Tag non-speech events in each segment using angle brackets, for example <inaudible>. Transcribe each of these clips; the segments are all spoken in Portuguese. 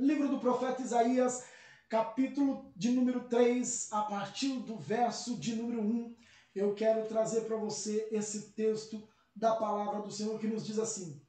Livro do profeta Isaías, capítulo de número 3, a partir do verso de número 1. Eu quero trazer para você esse texto da palavra do Senhor que nos diz assim: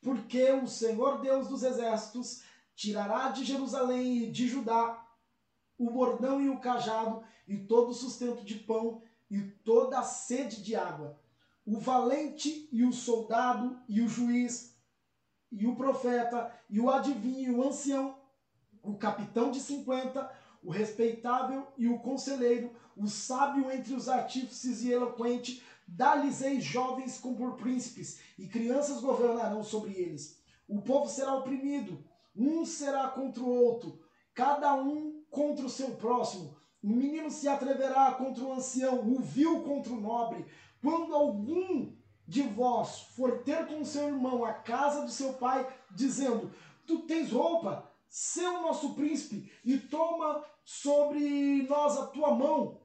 Porque o Senhor Deus dos exércitos tirará de Jerusalém e de Judá o bordão e o cajado e todo o sustento de pão e toda a sede de água. O valente e o soldado e o juiz e o profeta, e o adivinho, e o ancião, o capitão de cinquenta, o respeitável e o conselheiro, o sábio entre os artífices e eloquente, dá-lhes jovens como por príncipes, e crianças governarão sobre eles. O povo será oprimido, um será contra o outro, cada um contra o seu próximo. O menino se atreverá contra o ancião, o vil contra o nobre. Quando algum de vós for ter com seu irmão a casa do seu pai, dizendo: Tu tens roupa, sê o nosso príncipe, e toma sobre nós a tua mão.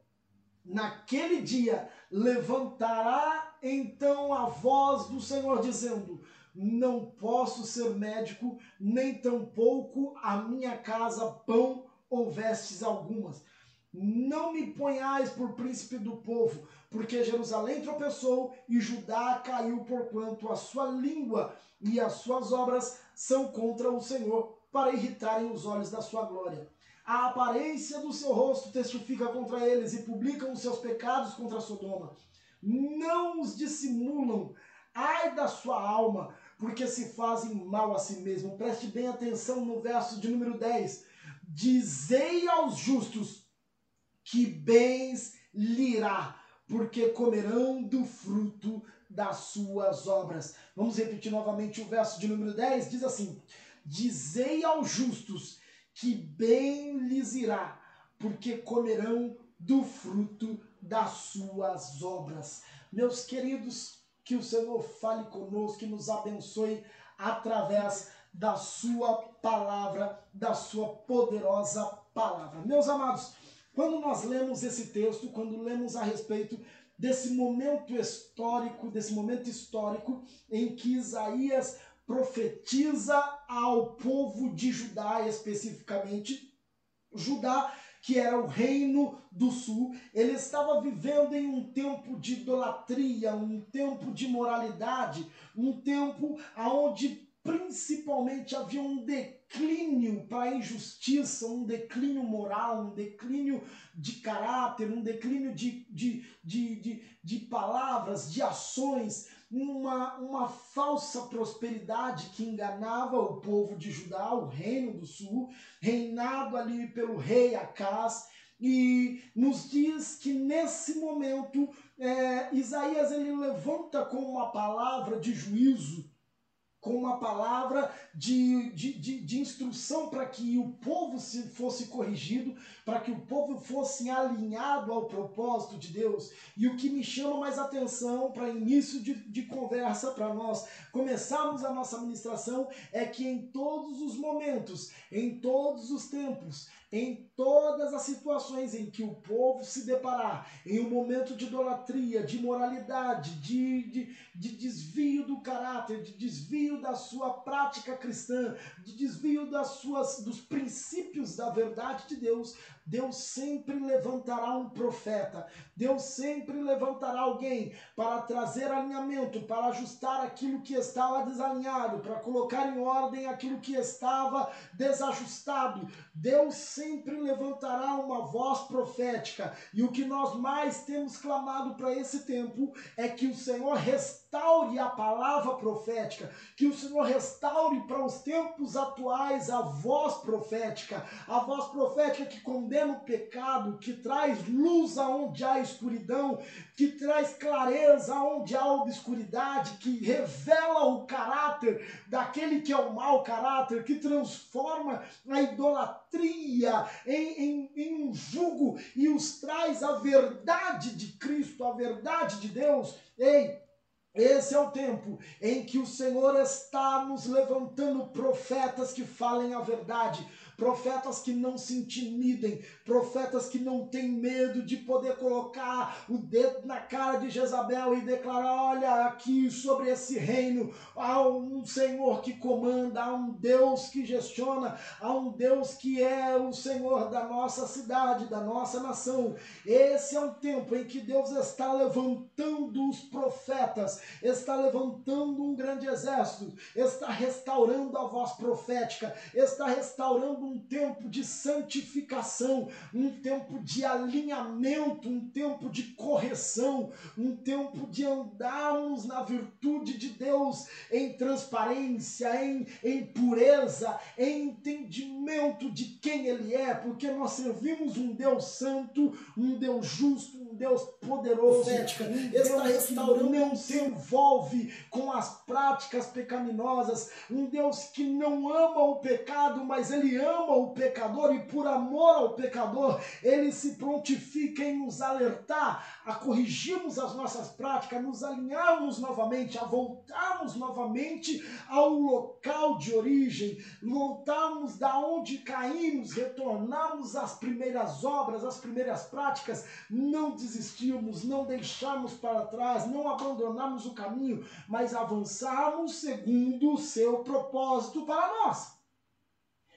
Naquele dia levantará então a voz do Senhor, dizendo: Não posso ser médico, nem tampouco a minha casa pão ou vestes algumas. Não me ponhais por príncipe do povo, porque Jerusalém tropeçou e Judá caiu porquanto a sua língua e as suas obras são contra o Senhor, para irritarem os olhos da sua glória. A aparência do seu rosto testifica contra eles e publicam os seus pecados contra Sodoma. Não os dissimulam, ai da sua alma, porque se fazem mal a si mesmo. Preste bem atenção no verso de número 10. Dizei aos justos que bens lhe irá porque comerão do fruto das suas obras. Vamos repetir novamente o verso de número 10, diz assim: Dizei aos justos que bem lhes irá, porque comerão do fruto das suas obras. Meus queridos, que o Senhor fale conosco, que nos abençoe através da sua palavra, da sua poderosa palavra. Meus amados, quando nós lemos esse texto, quando lemos a respeito desse momento histórico, desse momento histórico em que Isaías profetiza ao povo de Judá, especificamente Judá, que era o reino do sul, ele estava vivendo em um tempo de idolatria, um tempo de moralidade, um tempo aonde principalmente havia um declínio para a injustiça, um declínio moral, um declínio de caráter, um declínio de, de, de, de, de palavras, de ações, uma, uma falsa prosperidade que enganava o povo de Judá, o reino do sul, reinado ali pelo rei Acás, e nos diz que nesse momento é, Isaías ele levanta com uma palavra de juízo com uma palavra de, de, de, de instrução para que o povo se fosse corrigido, para que o povo fosse alinhado ao propósito de Deus. E o que me chama mais atenção para início de, de conversa, para nós começarmos a nossa ministração, é que em todos os momentos, em todos os tempos, em todas as situações em que o povo se deparar em um momento de idolatria, de imoralidade, de, de, de desvio do caráter, de desvio da sua prática cristã, de desvio das suas, dos princípios da verdade de Deus, Deus sempre levantará um profeta, Deus sempre levantará alguém para trazer alinhamento, para ajustar aquilo que estava desalinhado, para colocar em ordem aquilo que estava desajustado. Deus sempre levantará uma voz profética, e o que nós mais temos clamado para esse tempo é que o Senhor restaure a palavra profética, que o Senhor restaure para os tempos atuais a voz profética, a voz profética que condena o pecado, que traz luz aonde há escuridão, que traz clareza aonde há obscuridade, que revela o caráter daquele que é o mau caráter, que transforma a idolatria em, em, em um jugo e os traz a verdade de Cristo, a verdade de Deus. Ei, Esse é o tempo em que o Senhor está nos levantando profetas que falem a verdade, profetas que não se intimidem, profetas que não têm medo de poder colocar o dedo na cara de Jezabel e declarar: olha, aqui sobre esse reino há um Senhor que comanda, há um Deus que gestiona, há um Deus que é o Senhor da nossa cidade, da nossa nação. Esse é um tempo em que Deus está levantando os profetas, está levantando um grande exército, está restaurando a voz profética, está restaurando um tempo de santificação, um tempo de alinhamento, um tempo de correção, um tempo de andarmos na virtude de Deus em transparência, em, em pureza, em entendimento de quem Ele é, porque nós servimos um Deus santo, um Deus justo, Deus poderoso, um Deus restaurando não se envolve com as práticas pecaminosas, um Deus que não ama o pecado, mas Ele ama o pecador e por amor ao pecador, ele se prontifica em nos alertar a corrigirmos as nossas práticas, nos alinharmos novamente, a voltarmos novamente ao local de origem, voltarmos da onde caímos, retornarmos às primeiras obras, às primeiras práticas, não desistirmos, não deixarmos para trás, não abandonarmos o caminho, mas avançarmos segundo o seu propósito para nós.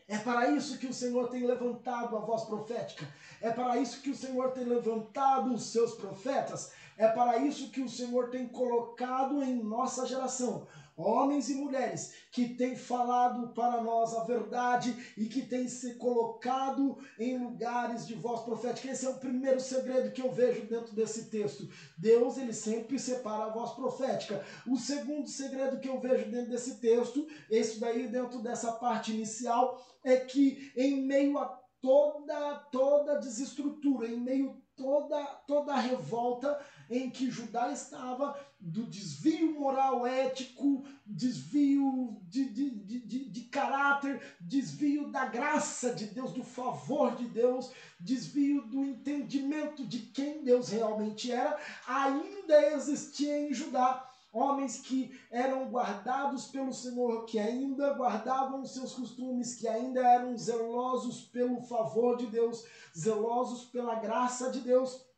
É para isso que o Senhor tem levantado a voz profética. É para isso que o Senhor tem levantado os seus profetas. É para isso que o Senhor tem colocado em nossa geração homens e mulheres que têm falado para nós a verdade e que têm se colocado em lugares de voz profética. Esse é o primeiro segredo que eu vejo dentro desse texto. Deus, ele sempre separa a voz profética. O segundo segredo que eu vejo dentro desse texto, esse daí dentro dessa parte inicial, é que em meio a toda toda desestrutura, em meio toda toda a revolta, em que Judá estava, do desvio moral ético, desvio de, de, de, de, caráter, desvio da graça de Deus, do favor de Deus, desvio do entendimento de quem Deus realmente era, ainda existia em Judá homens que eram guardados pelo Senhor, que ainda guardavam os seus costumes, que ainda eram zelosos pelo favor de Deus, zelosos pela graça de Deus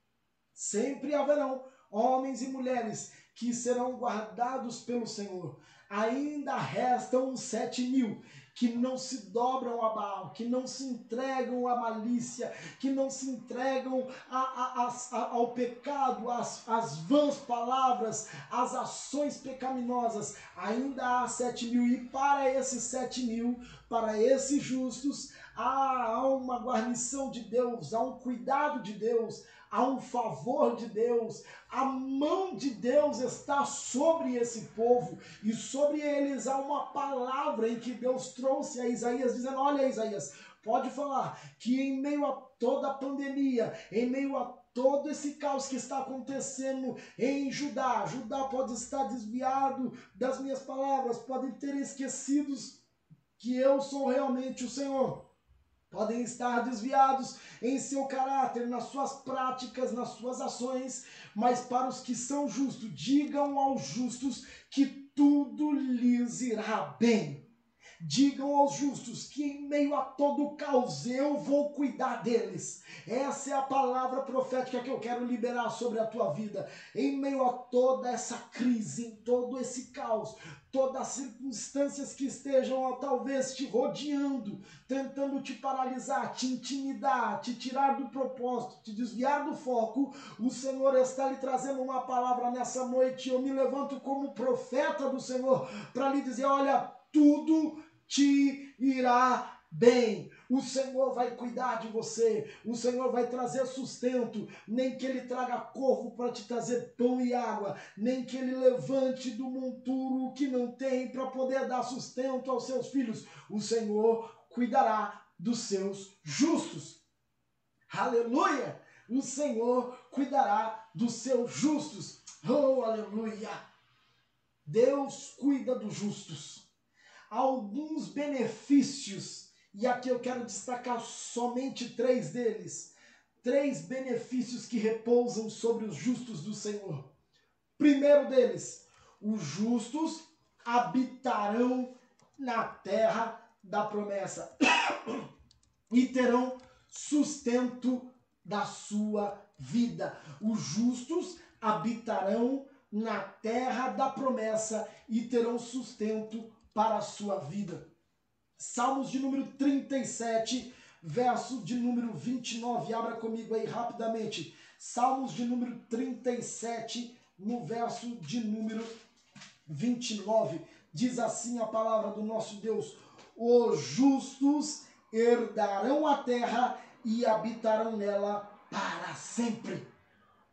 Sempre haverão homens e mulheres que serão guardados pelo Senhor. Ainda restam sete mil que não se dobram a Baal, que não se entregam à malícia, que não se entregam a, a, a, ao pecado, às, às vãs palavras, às ações pecaminosas. Ainda há sete mil, e para esses sete mil, para esses justos, há, há uma guarnição de Deus, há um cuidado de Deus, há um favor de Deus, a mão de Deus está sobre esse povo e sobre eles há uma palavra em que Deus trouxe a Isaías, dizendo: Olha, Isaías, pode falar que em meio a toda a pandemia, em meio a todo esse caos que está acontecendo em Judá, Judá pode estar desviado das minhas palavras, podem ter esquecidos que eu sou realmente o Senhor podem estar desviados em seu caráter, nas suas práticas, nas suas ações, mas para os que são justos, digam aos justos que tudo lhes irá bem. Digam aos justos que em meio a todo caos eu vou cuidar deles. Essa é a palavra profética que eu quero liberar sobre a tua vida. Em meio a toda essa crise, em todo esse caos, todas as circunstâncias que estejam talvez te rodeando, tentando te paralisar, te intimidar, te tirar do propósito, te desviar do foco, o Senhor está lhe trazendo uma palavra nessa noite. Eu me levanto como profeta do Senhor para lhe dizer: olha, tudo te irá bem. O Senhor vai cuidar de você, o Senhor vai trazer sustento, nem que Ele traga corvo para te trazer pão e água, nem que Ele levante do monturo que não tem para poder dar sustento aos seus filhos. O Senhor cuidará dos seus justos. Aleluia! O Senhor cuidará dos seus justos. Oh, aleluia! Deus cuida dos justos alguns benefícios, e aqui eu quero destacar somente três deles. Três benefícios que repousam sobre os justos do Senhor. Primeiro deles, Os justos habitarão na terra da promessa <coughs> e terão sustento da sua vida. Os justos habitarão na terra da promessa e terão sustento para a sua vida. Salmos de número 37, verso de número 29. Abra comigo aí rapidamente. Salmos de número 37, no verso de número 29. Diz assim a palavra do nosso Deus: Os justos herdarão a terra e habitarão nela para sempre.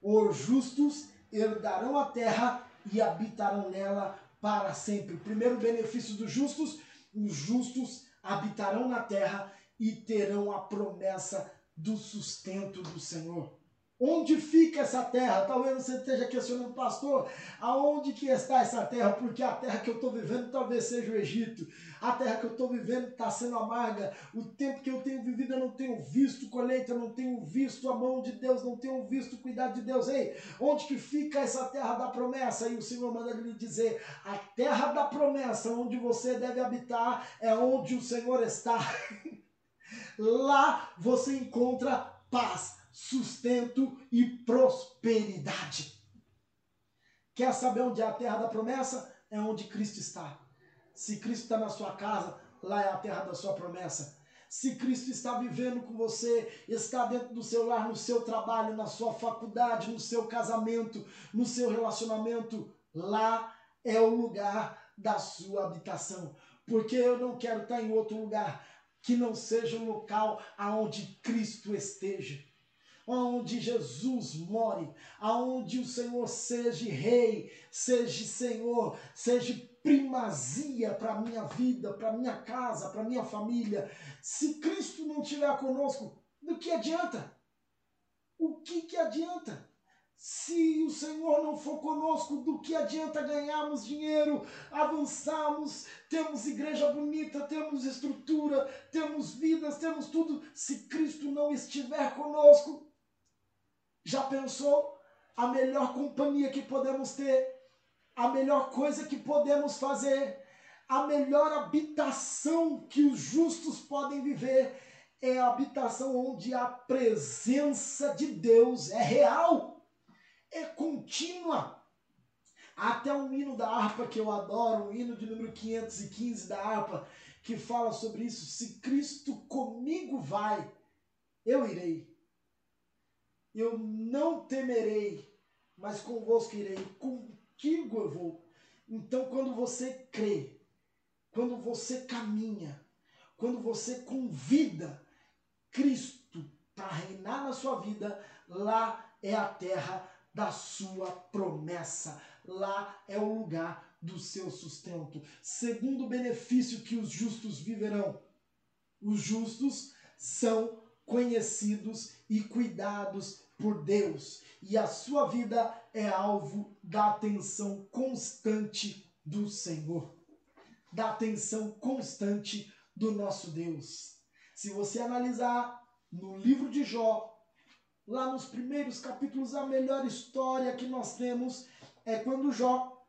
Os justos herdarão a terra e habitarão nela para sempre. primeiro benefício dos justos: os justos habitarão na terra e terão a promessa do sustento do Senhor. Onde fica essa terra? Talvez você esteja questionando, pastor, aonde que está essa terra? Porque a terra que eu estou vivendo talvez seja o Egito. A terra que eu estou vivendo está sendo amarga. O tempo que eu tenho vivido eu não tenho visto colheita, eu não tenho visto a mão de Deus, não tenho visto o cuidado de Deus. Ei, onde que fica essa terra da promessa? E o Senhor manda lhe dizer, a terra da promessa, onde você deve habitar, é onde o Senhor está. <laughs> Lá você encontra paz sustento e prosperidade. Quer saber onde é a terra da promessa? É onde Cristo está. Se Cristo está na sua casa, lá é a terra da sua promessa. Se Cristo está vivendo com você, está dentro do seu lar, no seu trabalho, na sua faculdade, no seu casamento, no seu relacionamento, lá é o lugar da sua habitação. Porque eu não quero estar em outro lugar que não seja um local aonde Cristo esteja onde Jesus more, aonde o Senhor seja rei, seja Senhor, seja primazia para a minha vida, para a minha casa, para a minha família. Se Cristo não estiver conosco, do que adianta? O que, que adianta? Se o Senhor não for conosco, do que adianta ganharmos dinheiro, avançarmos, temos igreja bonita, temos estrutura, temos vidas, temos tudo. Se Cristo não estiver conosco, já pensou a melhor companhia que podemos ter? A melhor coisa que podemos fazer? A melhor habitação que os justos podem viver é a habitação onde a presença de Deus é real, é contínua. Até um hino da harpa que eu adoro, o hino de número 515 da harpa, que fala sobre isso. Se Cristo comigo vai, eu irei. Eu não temerei, mas convosco irei, contigo eu vou. Então, quando você crê, quando você caminha, quando você convida Cristo para reinar na sua vida, lá é a terra da sua promessa, lá é o lugar do seu sustento. Segundo benefício que os justos viverão, os justos são conhecidos e cuidados por Deus, e a sua vida é alvo da atenção constante do Senhor, da atenção constante do nosso Deus. Se você analisar no livro de Jó, lá nos primeiros capítulos, a melhor história que nós temos é quando Jó,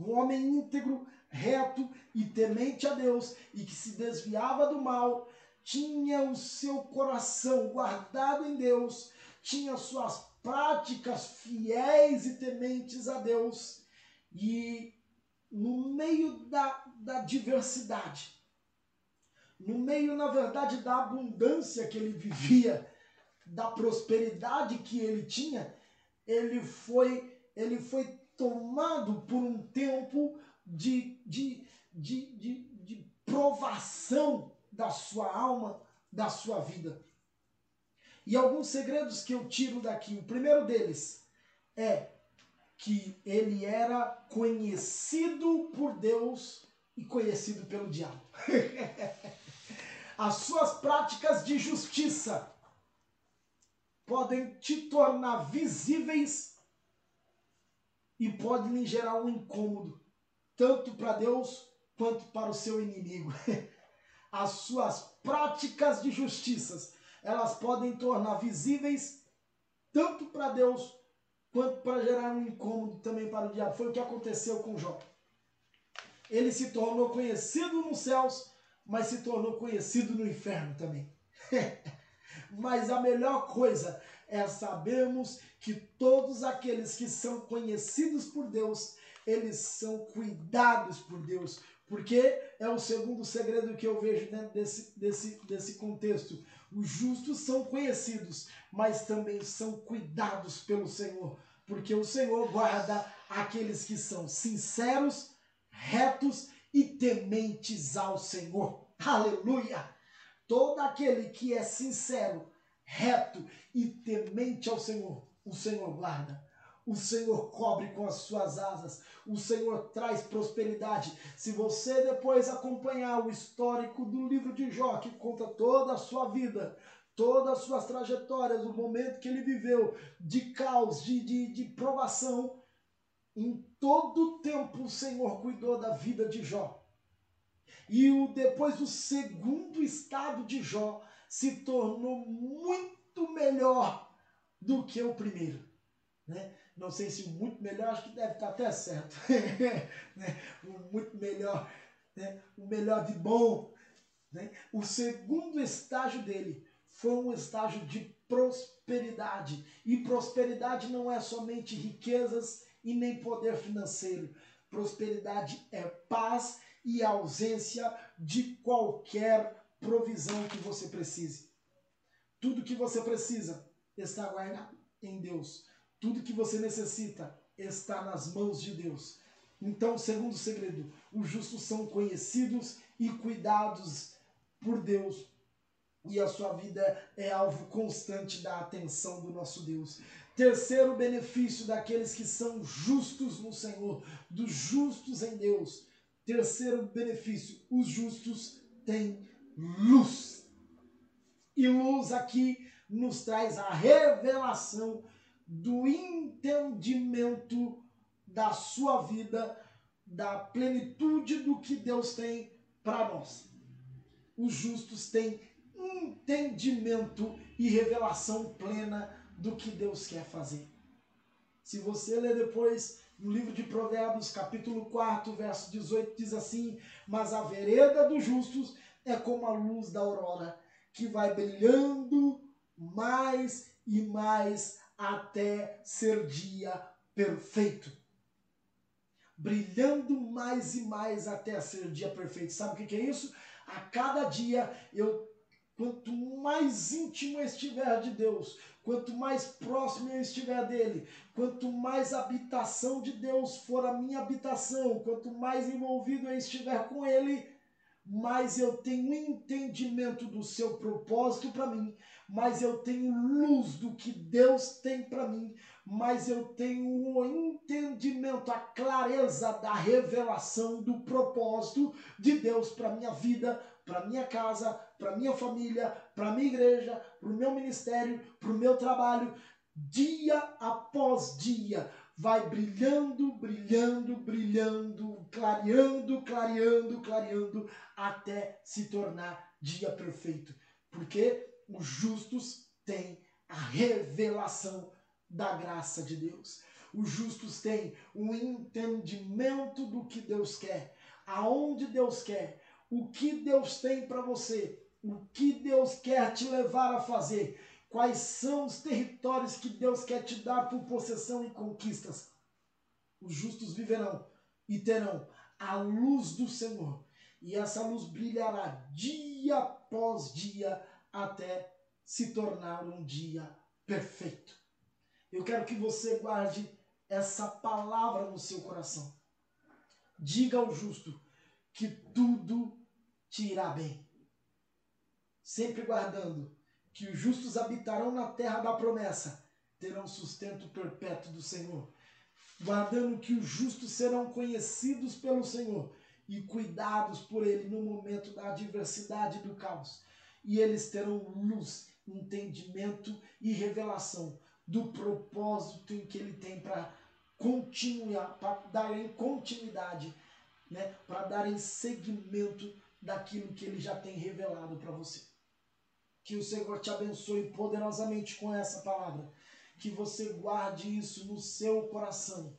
um homem íntegro, reto e temente a Deus e que se desviava do mal, tinha o seu coração guardado em Deus, tinha suas práticas fiéis e tementes a Deus, e no meio da, da diversidade, no meio, na verdade, da abundância que ele vivia, da prosperidade que ele tinha, ele foi, ele foi tomado por um tempo de, de, de, de, de provação da sua alma, da sua vida. E alguns segredos que eu tiro daqui. O primeiro deles é que ele era conhecido por Deus e conhecido pelo diabo. <laughs> As suas práticas de justiça podem te tornar visíveis e podem lhe gerar um incômodo, tanto para Deus quanto para o seu inimigo. <laughs> as suas práticas de justiça, elas podem tornar visíveis tanto para Deus quanto para gerar um incômodo também para o diabo. Foi o que aconteceu com Jó. Ele se tornou conhecido nos céus, mas se tornou conhecido no inferno também. <laughs> mas a melhor coisa é sabermos que todos aqueles que são conhecidos por Deus, eles são cuidados por Deus. Porque é o segundo segredo que eu vejo dentro desse, desse, desse contexto. Os justos são conhecidos, mas também são cuidados pelo Senhor. Porque o Senhor guarda aqueles que são sinceros, retos e tementes ao Senhor. Aleluia! Todo aquele que é sincero, reto e temente ao Senhor, o Senhor guarda. O Senhor cobre com as suas asas. O Senhor traz prosperidade. Se você depois acompanhar o histórico do livro de Jó, que conta toda a sua vida, todas as suas trajetórias, o momento que ele viveu de caos, de, de, de provação, em todo o tempo o Senhor cuidou da vida de Jó. E o, depois o segundo estado de Jó se tornou muito melhor do que o primeiro. Né? Não sei se muito melhor, acho que deve estar até certo. <laughs> né? O muito melhor, né? o melhor de bom. Né? O segundo estágio dele foi um estágio de prosperidade. E prosperidade não é somente riquezas e nem poder financeiro. Prosperidade é paz e ausência de qualquer provisão que você precise. Tudo que você precisa está guardado em Deus. Tudo que você necessita está nas mãos de Deus. Então, segundo segredo, os justos são conhecidos e cuidados por Deus. E a sua vida é alvo constante da atenção do nosso Deus. Terceiro benefício daqueles que são justos no Senhor, dos justos em Deus. Terceiro benefício, os justos têm luz. E luz aqui nos traz a revelação do entendimento da sua vida, da plenitude do que Deus tem para nós. Os justos têm entendimento e revelação plena do que Deus quer fazer. Se você ler depois no livro de Provérbios, capítulo 4, verso 18, diz assim: Mas a vereda dos justos é como a luz da aurora, que vai brilhando mais e mais até ser dia perfeito. Brilhando mais e mais até ser dia perfeito. Sabe o que é isso? A cada dia eu quanto mais íntimo eu estiver de Deus, quanto mais próximo eu estiver dele, quanto mais habitação de Deus for a minha habitação, quanto mais envolvido eu estiver com ele, mais eu tenho entendimento do seu propósito para mim, mais eu tenho luz do que Deus tem para mim, mais eu tenho o entendimento, a clareza da revelação do propósito de Deus para minha vida, para minha casa, para minha família, para minha igreja, para o meu ministério, para o meu trabalho, dia após dia vai brilhando, brilhando, brilhando, clareando, clareando, clareando, até se tornar dia perfeito. Porque os justos têm a revelação da graça de Deus. Os justos têm o entendimento do que Deus quer, aonde Deus quer, o que Deus tem para você, o que Deus quer te levar a fazer quais são os territórios que Deus quer te dar por possessão e conquistas. Os justos viverão e terão a luz do Senhor, e essa luz brilhará dia após dia até se tornar um dia perfeito. Eu quero que você guarde essa palavra no seu coração. Diga ao justo que tudo te irá bem. Sempre guardando que os justos habitarão na terra da promessa, terão sustento perpétuo do Senhor, guardando que os justos serão conhecidos pelo Senhor e cuidados por Ele no momento da adversidade e do caos. E eles terão luz, entendimento e revelação do propósito em que Ele tem para continuar, para darem continuidade, né, para darem seguimento daquilo que Ele já tem revelado para você. Que o Senhor te abençoe poderosamente com essa palavra. que você guarde isso no seu coração